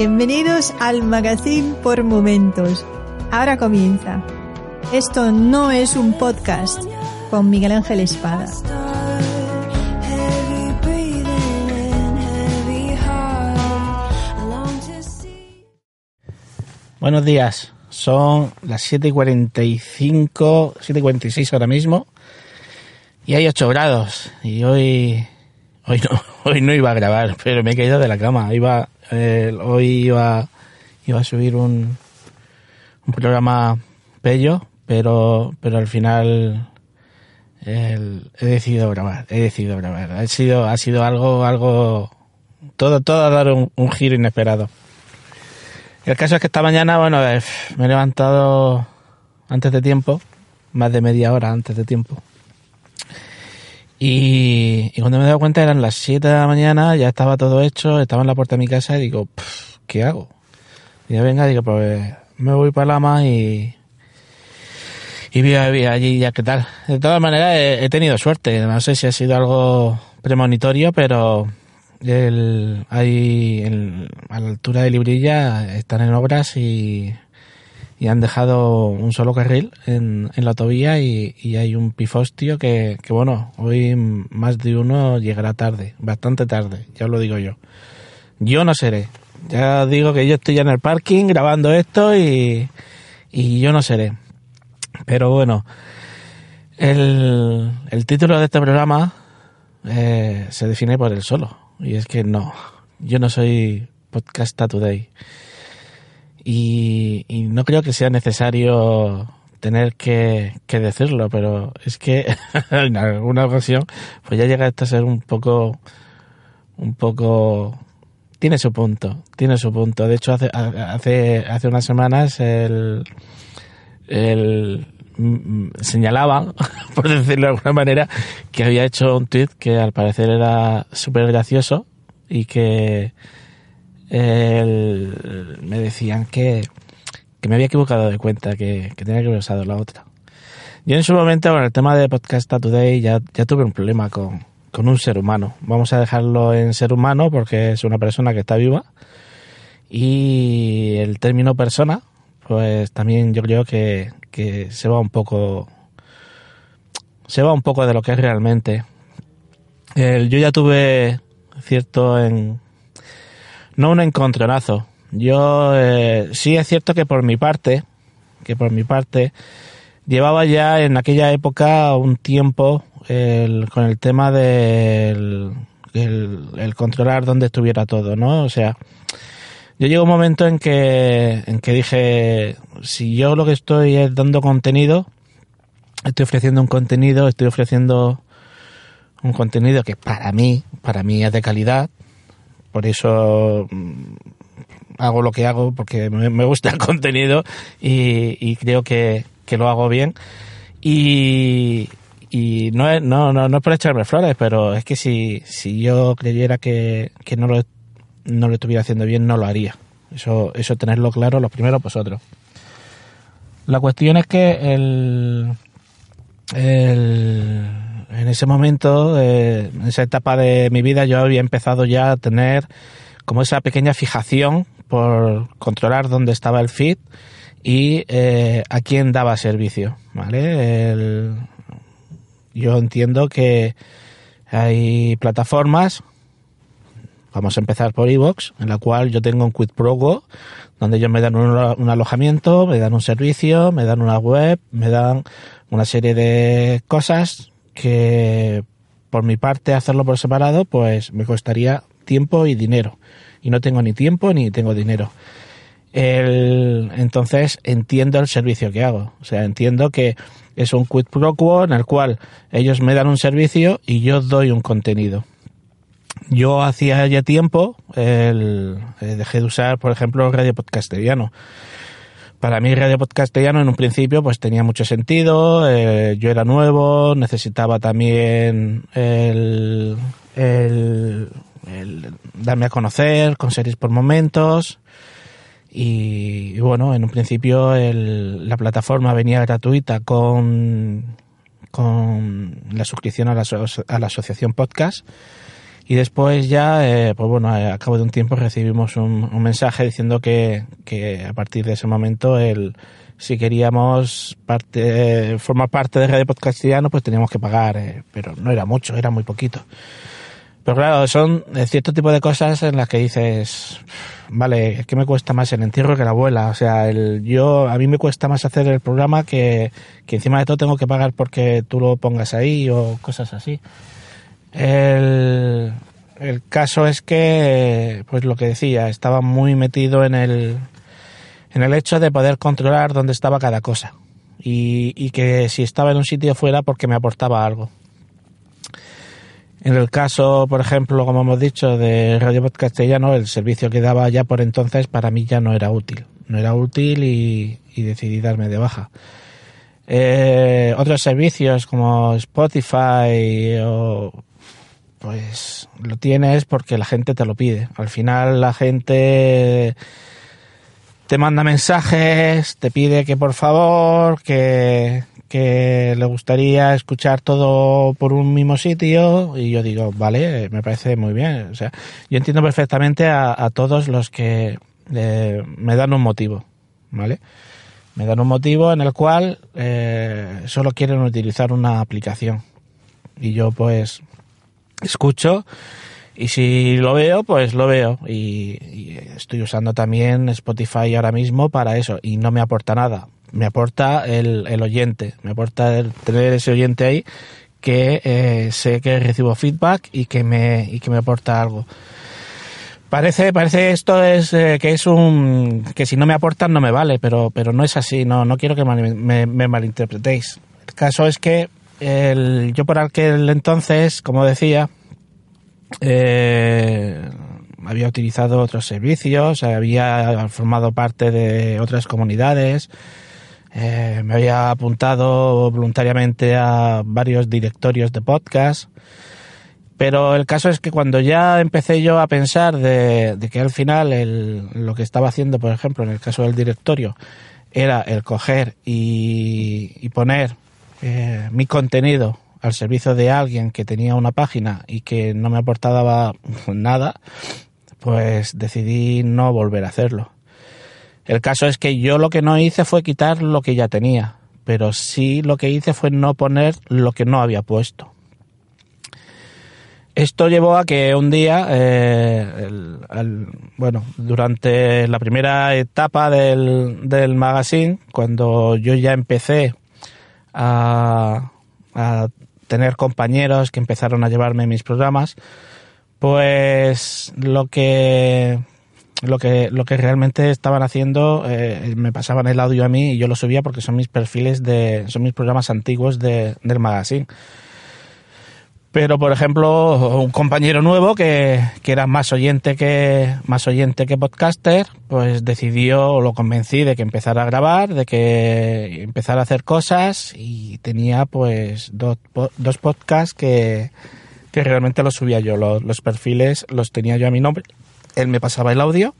Bienvenidos al Magazine por Momentos. Ahora comienza. Esto no es un podcast con Miguel Ángel Espada. Buenos días, son las 7.45, 7.46 ahora mismo y hay 8 grados y hoy, hoy, no, hoy no iba a grabar, pero me he caído de la cama. Iba, hoy iba, iba a subir un, un programa bello, pero, pero al final he decidido grabar, he decidido grabar. Ha sido, ha sido algo, algo, todo, todo a dar un, un giro inesperado. El caso es que esta mañana, bueno, eh, me he levantado antes de tiempo, más de media hora antes de tiempo. Y, y cuando me he dado cuenta eran las 7 de la mañana, ya estaba todo hecho, estaba en la puerta de mi casa y digo, "Pff, ¿qué hago? Y ya venga, digo, pues me voy para Lama y, y vi, vi allí ya qué tal. De todas maneras, he, tenido suerte. No sé si ha sido algo premonitorio, pero el, hay en- a la altura de Librilla están en obras y, y han dejado un solo carril en, en la autovía y, y hay un pifostio que, que, bueno, hoy más de uno llegará tarde, bastante tarde, ya os lo digo yo. Yo no seré. Ya digo que yo estoy ya en el parking grabando esto y, y yo no seré. Pero bueno, el, el título de este programa eh, se define por el solo. Y es que no, yo no soy Podcasta Today. Y, y no creo que sea necesario tener que, decirlo, pero es que en alguna ocasión pues ya llega esto a ser un poco, un poco, tiene su punto, tiene su punto. De hecho, hace, hace, hace unas semanas el, el señalaba, por decirlo de alguna manera, que había hecho un tweet que al parecer era súper gracioso y que el- me decían que, que me había equivocado de cuenta, que, que tenía que haber usado la otra. Yo en su momento, con el tema de Podcast Today, ya, ya tuve un problema con, con un ser humano. Vamos a dejarlo en ser humano porque es una persona que está viva. Y el término persona, pues también yo creo que, que se va un poco. Se va un poco de lo que es realmente. Yo ya tuve cierto en. No un encontronazo. Yo eh, sí es cierto que por mi parte, que por mi parte, llevaba ya en aquella época un tiempo con el tema del el, el controlar dónde estuviera todo, ¿no? O sea, yo llegó un momento en que, en que dije, si yo lo que estoy es dando contenido, estoy ofreciendo un contenido, estoy ofreciendo un contenido que para mí, para mí es de calidad, por eso mm, hago lo que hago, porque me, gusta el contenido y, creo que, que lo hago bien. Y, y no, es, no, no, no es por echarme flores, pero es que si, si yo creyera que, que no, lo, no lo estuviera haciendo bien, no lo haría. Eso, eso tenerlo claro, los primeros vosotros. La cuestión es que el, en ese momento, eh, en esa etapa de mi vida, yo había empezado ya a tener como esa pequeña fijación por controlar dónde estaba el feed y eh, a quién daba servicio, ¿vale? El- yo entiendo que hay plataformas, vamos a empezar por Evox, en la cual yo tengo un Quid Pro donde ellos me dan un, un alojamiento, me dan un servicio, me dan una web, me dan una serie de cosas que por mi parte hacerlo por separado pues me costaría tiempo y dinero. Y no tengo ni tiempo ni tengo dinero. El, entonces entiendo el servicio que hago. O sea entiendo que es un quid pro quo en el cual ellos me dan un servicio y yo doy un contenido. Yo hacía ya tiempo el, eh, dejé de usar por ejemplo radio podcastellano para mí Radio Podcastellano en un principio pues tenía mucho sentido, eh, yo era nuevo, necesitaba también el, darme a conocer con series por momentos y, bueno, en un principio la plataforma venía gratuita con, con la suscripción a la asociación podcast Y después ya, eh, pues bueno, a cabo de un tiempo recibimos un, un mensaje diciendo que, que, a partir de ese momento el, si queríamos parte, formar parte de Radio Podcastiano, pues teníamos que pagar, eh, pero no era mucho, era muy poquito. Pero claro, son cierto tipo de cosas en las que dices, vale, es que me cuesta más el entierro que la abuela. O sea, el, yo, a mí me cuesta más hacer el programa que, que encima de todo tengo que pagar porque tú lo pongas ahí o cosas así. El, el caso es que, pues lo que decía, estaba muy metido en el, en el hecho de poder controlar dónde estaba cada cosa. Y, y que si estaba en un sitio fuera porque me aportaba algo. En el caso, por ejemplo, como hemos dicho, de Radio Podcastellano, el servicio que daba ya por entonces para mí ya no era útil. No era útil y, y decidí darme de baja. Eh, otros servicios como Spotify o pues lo tienes porque la gente te lo pide. Al final la gente te manda mensajes, te pide que por favor, que, que le gustaría escuchar todo por un mismo sitio y yo digo, vale, me parece muy bien. O sea, yo entiendo perfectamente a, todos los que eh, me dan un motivo, ¿vale? Me dan un motivo en el cual eh, solo quieren utilizar una aplicación y yo pues escucho y si lo veo, pues lo veo. Y, estoy usando también Spotify ahora mismo para eso. Y no me aporta nada. Me aporta el, el oyente. Me aporta el tener ese oyente ahí que eh, sé que recibo feedback y que me, y que me aporta algo. Parece, parece esto es eh, que es un que si no me aportan no me vale, pero, pero no es así. No, no quiero que me, me, me malinterpretéis. El caso es que el, yo por aquel entonces, como decía, eh, había utilizado otros servicios, había formado parte de otras comunidades, eh, me había apuntado voluntariamente a varios directorios de podcast, pero el caso es que cuando ya empecé yo a pensar de, de que al final el, lo que estaba haciendo, por ejemplo, en el caso del directorio, era el coger y, y poner eh, mi contenido al servicio de alguien que tenía una página y que no me aportaba nada, pues decidí no volver a hacerlo. El caso es que yo lo que no hice fue quitar lo que ya tenía, pero sí lo que hice fue no poner lo que no había puesto. Esto llevó a que un día, eh, bueno, durante la primera etapa del, del magazine, cuando yo ya empecé a, tener compañeros que empezaron a llevarme mis programas, pues lo que lo que lo que realmente estaban haciendo eh, me pasaban el audio a mí y yo lo subía porque son mis perfiles de son mis programas antiguos de, del magazine pero por ejemplo un compañero nuevo que, que, era más oyente que más oyente que podcaster pues decidió lo convencí de que empezara a grabar de que empezara a hacer cosas y tenía pues dos, dos podcasts que, que realmente los subía yo. Los, los perfiles los tenía yo a mi nombre él me pasaba el audio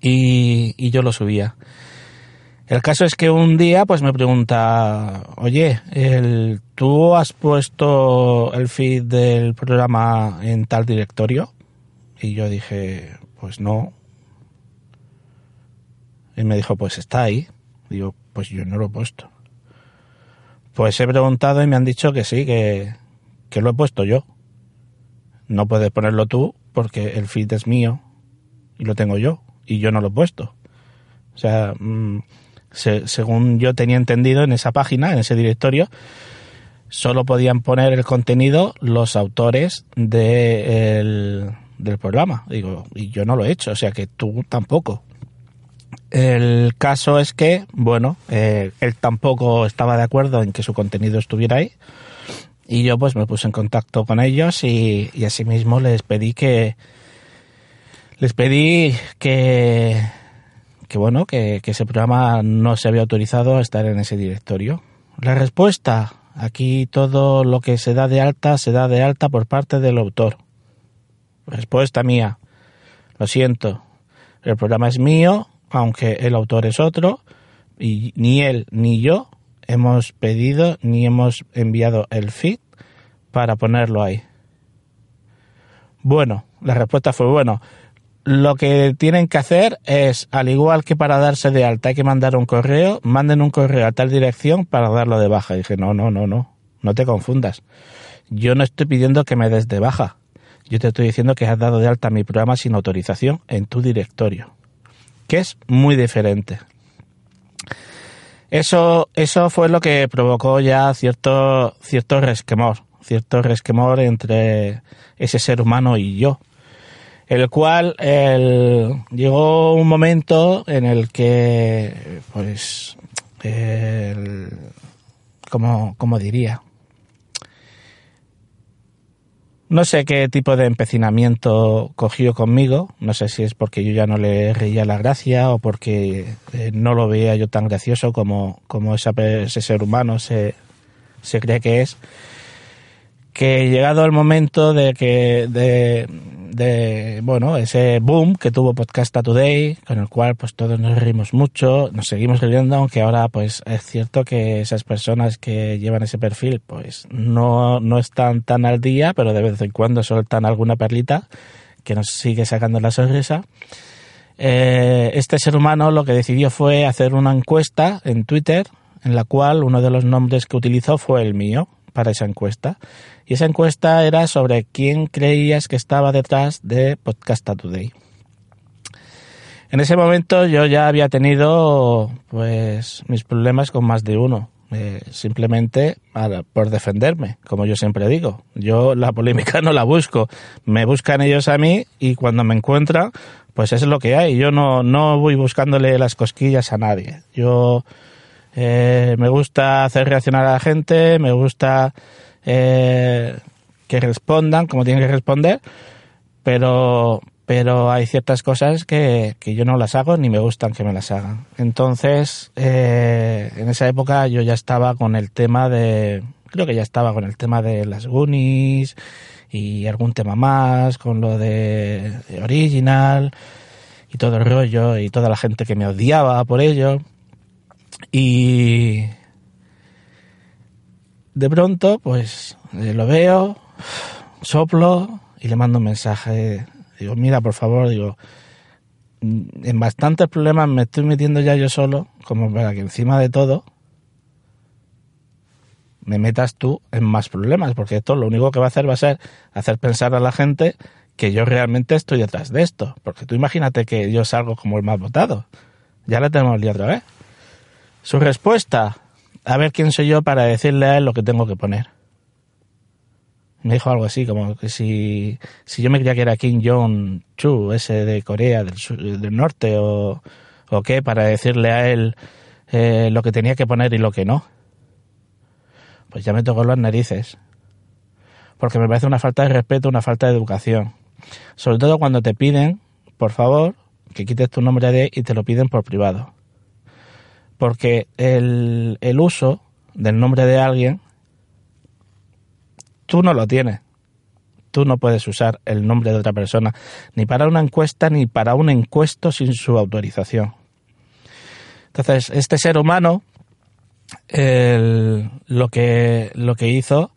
y, y yo lo subía el caso es que un día pues me pregunta, oye, ¿tú has puesto el feed del programa en tal directorio? Y yo dije, pues no. Y me dijo, pues está ahí. Digo, pues yo no lo he puesto. Pues he preguntado y me han dicho que sí, que, que lo he puesto yo. No puedes ponerlo tú porque el feed es mío y lo tengo yo y yo no lo he puesto. O sea, mmm, se, según yo tenía entendido en esa página, en ese directorio, solo podían poner el contenido los autores de el, del programa. Digo, y yo no lo he hecho, o sea que tú tampoco. El caso es que, bueno, eh, él tampoco estaba de acuerdo en que su contenido estuviera ahí. Y yo pues me puse en contacto con ellos y, y asimismo les pedí que les pedí que que bueno, que, que, ese programa no se había autorizado a estar en ese directorio. La respuesta, aquí todo lo que se da de alta se da de alta por parte del autor. Respuesta mía, lo siento, el programa es mío, aunque el autor es otro, y ni él ni yo hemos pedido ni hemos enviado el feed para ponerlo ahí. Bueno, la respuesta fue bueno. Lo que tienen que hacer es, al igual que para darse de alta hay que mandar un correo, manden un correo a tal dirección para darlo de baja. Y dije, no, no, no, no, no te confundas. Yo no estoy pidiendo que me des de baja. Yo te estoy diciendo que has dado de alta mi programa sin autorización en tu directorio, que es muy diferente. Eso, eso fue lo que provocó ya cierto, cierto resquemor, cierto resquemor entre ese ser humano y yo. El cual llegó un momento en el que, pues, como, diría, no sé qué tipo de empecinamiento cogió conmigo, no sé si es porque yo ya no le reía la gracia o porque eh, no lo veía yo tan gracioso como, como ese ser humano se, cree que es, que llegado el momento de que de, bueno, ese boom que tuvo Podcasta Today, con el cual pues todos nos reímos mucho, nos seguimos riendo, aunque ahora pues es cierto que esas personas que llevan ese perfil pues no, no están tan al día, pero de vez en cuando sueltan alguna perlita que nos sigue sacando la sonrisa. Eh, este ser humano lo que decidió fue hacer una encuesta en Twitter en la cual uno de los nombres que utilizó fue el mío para esa encuesta. Y esa encuesta era sobre quién creías que estaba detrás de Podcasta Today. En ese momento yo ya había tenido pues mis problemas con más de uno. Eh, simplemente por defenderme, como yo siempre digo. Yo la polémica no la busco, me buscan ellos a mí y cuando me encuentran, pues es lo que hay. Yo no, no voy buscándole las cosquillas a nadie. Yo eh, me gusta hacer reaccionar a la gente, me gusta eh, que respondan como tienen que responder, pero, pero hay ciertas cosas que, que, yo no las hago ni me gustan que me las hagan. Entonces, eh, en esa época yo ya estaba con el tema de, creo que ya estaba con el tema de las Goonies y algún tema más, con lo de, de Original y todo el rollo y toda la gente que me odiaba por ello. Y de pronto, pues eh, lo veo, soplo y le mando un mensaje. Digo, mira, por favor, digo, mm, en bastantes problemas me estoy metiendo ya yo solo, como para que encima de todo me metas tú en más problemas, porque esto lo único que va a hacer va a ser hacer pensar a la gente que yo realmente estoy detrás de esto. Porque tú imagínate que yo salgo como el más votado. Ya le tenemos el día otra vez. Su respuesta, a ver quién soy yo para decirle a él lo que tengo que poner. Me dijo algo así, como que si, si yo me creía que era Kim Jong-chu, ese de Corea del, del Norte, o, o, qué, para decirle a él eh, lo que tenía que poner y lo que no. Pues ya me tocó las narices. Porque me parece una falta de respeto, una falta de educación. Sobre todo cuando te piden, por favor, que quites tu nombre de y te lo piden por privado porque el, el uso del nombre de alguien, tú no lo tienes. Tú no puedes usar el nombre de otra persona, ni para una encuesta, ni para un encuesto sin su autorización. Entonces, este ser humano, lo, que, lo que hizo,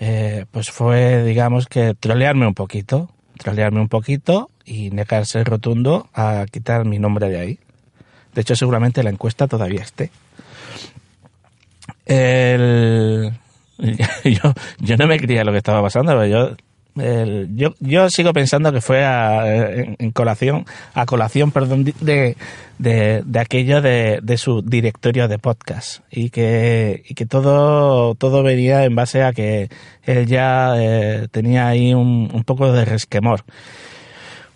eh, pues fue, digamos, que trolearme un poquito, trolearme un poquito y negarse rotundo a quitar mi nombre de ahí. De hecho, seguramente la encuesta todavía esté. El... yo, yo no me creía lo que estaba pasando, pero yo yo, yo sigo pensando que fue a, en, colación, a colación, perdón, de, de, de aquello de, de, su directorio de podcast y que, y que todo, todo venía en base a que él ya eh, tenía ahí un, un poco de resquemor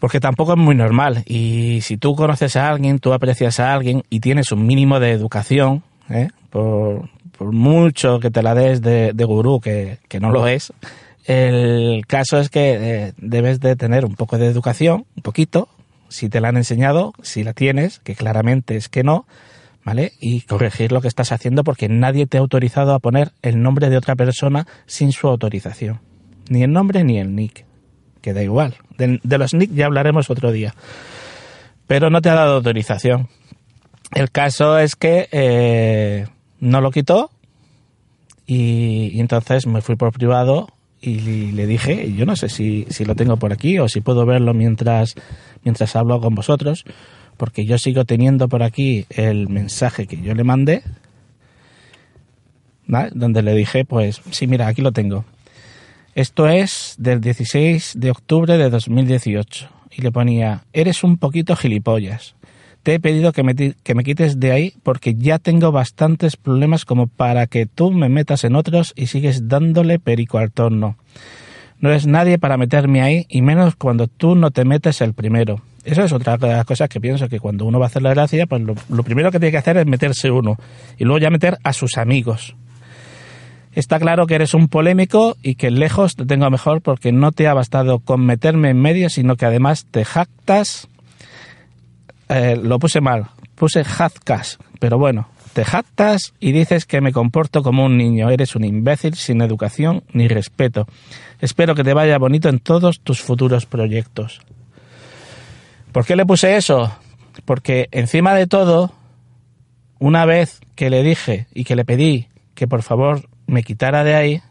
porque tampoco es muy normal. Y si tú conoces a alguien, tú aprecias a alguien y tienes un mínimo de educación, ¿eh? por, mucho que te la des de, gurú, que, no lo es, el caso es que eh, debes de tener un poco de educación, un poquito, si te la han enseñado, si la tienes, que claramente es que no, ¿vale? Y corregir lo que estás haciendo porque nadie te ha autorizado a poner el nombre de otra persona sin su autorización. Ni el nombre ni el nick que da igual. De, los nick ya hablaremos otro día. Pero no te ha dado autorización. El caso es que eh, no lo quitó y, entonces me fui por privado y le dije, yo no sé si, si lo tengo por aquí o si puedo verlo mientras, mientras hablo con vosotros, porque yo sigo teniendo por aquí el mensaje que yo le mandé, donde le dije, pues sí, mira, aquí lo tengo. Esto es del 16 de octubre de 2018 y le ponía, eres un poquito gilipollas. Te he pedido que me, que me quites de ahí porque ya tengo bastantes problemas como para que tú me metas en otros y sigues dándole perico al torno. No eres nadie para meterme ahí y menos cuando tú no te metes el primero. Eso es otra de las cosas que pienso que cuando uno va a hacer la gracia, pues lo, lo primero que tiene que hacer es meterse uno y luego ya meter a sus amigos. Está claro que eres un polémico y que lejos te tengo mejor porque no te ha bastado con meterme en medio, sino que además te jactas. Eh, lo puse mal, puse jazcas, pero bueno, te jactas y dices que me comporto como un niño. Eres un imbécil sin educación ni respeto. Espero que te vaya bonito en todos tus futuros proyectos. ¿Por qué le puse eso? Porque encima de todo, una vez que le dije y que le pedí que por favor me quitara de ahí,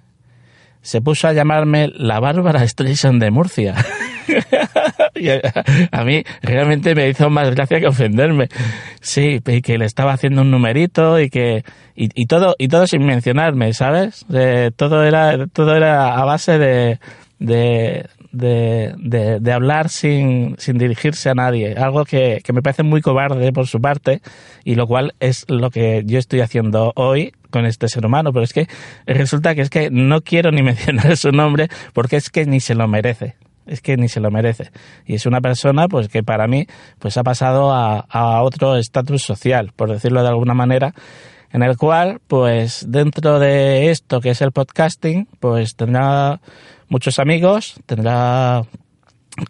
se puso a llamarme la Bárbara Streisand de Murcia. a, mí realmente me hizo más gracia que ofenderme. Sí, y que le estaba haciendo un numerito y que y, todo y todo sin mencionarme, ¿sabes? todo era todo era a base de, de, hablar sin, sin, dirigirse a nadie, algo que, que, me parece muy cobarde por su parte y lo cual es lo que yo estoy haciendo hoy con este ser humano, pero es que resulta que es que no quiero ni mencionar su nombre porque es que ni se lo merece. Es que ni se lo merece. Y es una persona pues que para mí pues ha pasado a, a otro estatus social, por decirlo de alguna manera, en el cual pues dentro de esto que es el podcasting pues tendrá muchos amigos, tendrá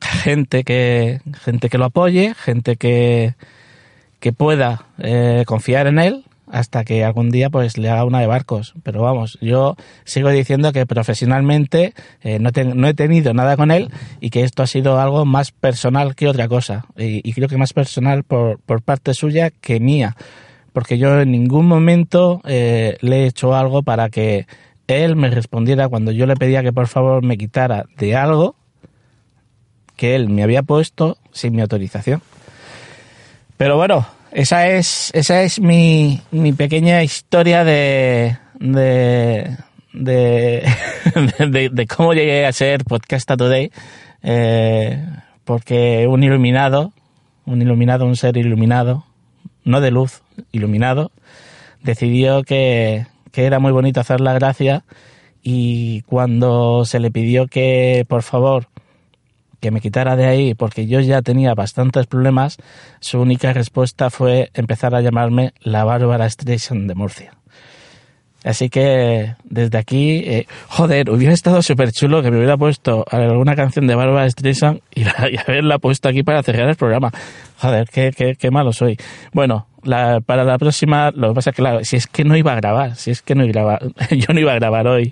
gente que, gente que lo apoye, gente que, que pueda eh, confiar en él hasta que algún día pues le haga una de barcos. Pero vamos, yo sigo diciendo que profesionalmente eh, no, no, he tenido nada con él y que esto ha sido algo más personal que otra cosa. Y, y creo que más personal por, por, parte suya que mía. Porque yo en ningún momento eh, le he hecho algo para que él me respondiera cuando yo le pedía que por favor me quitara de algo que él me había puesto sin mi autorización. Pero bueno, esa es, esa es mi, mi pequeña historia de, de, de, de, cómo llegué a ser Podcast Today, eh, porque un iluminado, un iluminado, un ser iluminado, no de luz, iluminado, decidió que, que era muy bonito hacer la gracia y cuando se le pidió que por favor que me quitara de ahí porque yo ya tenía bastantes problemas, su única respuesta fue empezar a llamarme la Bárbara Streisand de Murcia. Así que desde aquí, eh, joder, hubiera estado súper chulo que me hubiera puesto alguna canción de Bárbara Streisand y, y, haberla puesto aquí para cerrar el programa. Joder, qué, qué, qué malo soy. Bueno, la, para la próxima, lo que pasa es que, claro, si es que no iba a grabar, si es que no iba a grabar, yo no iba a grabar hoy.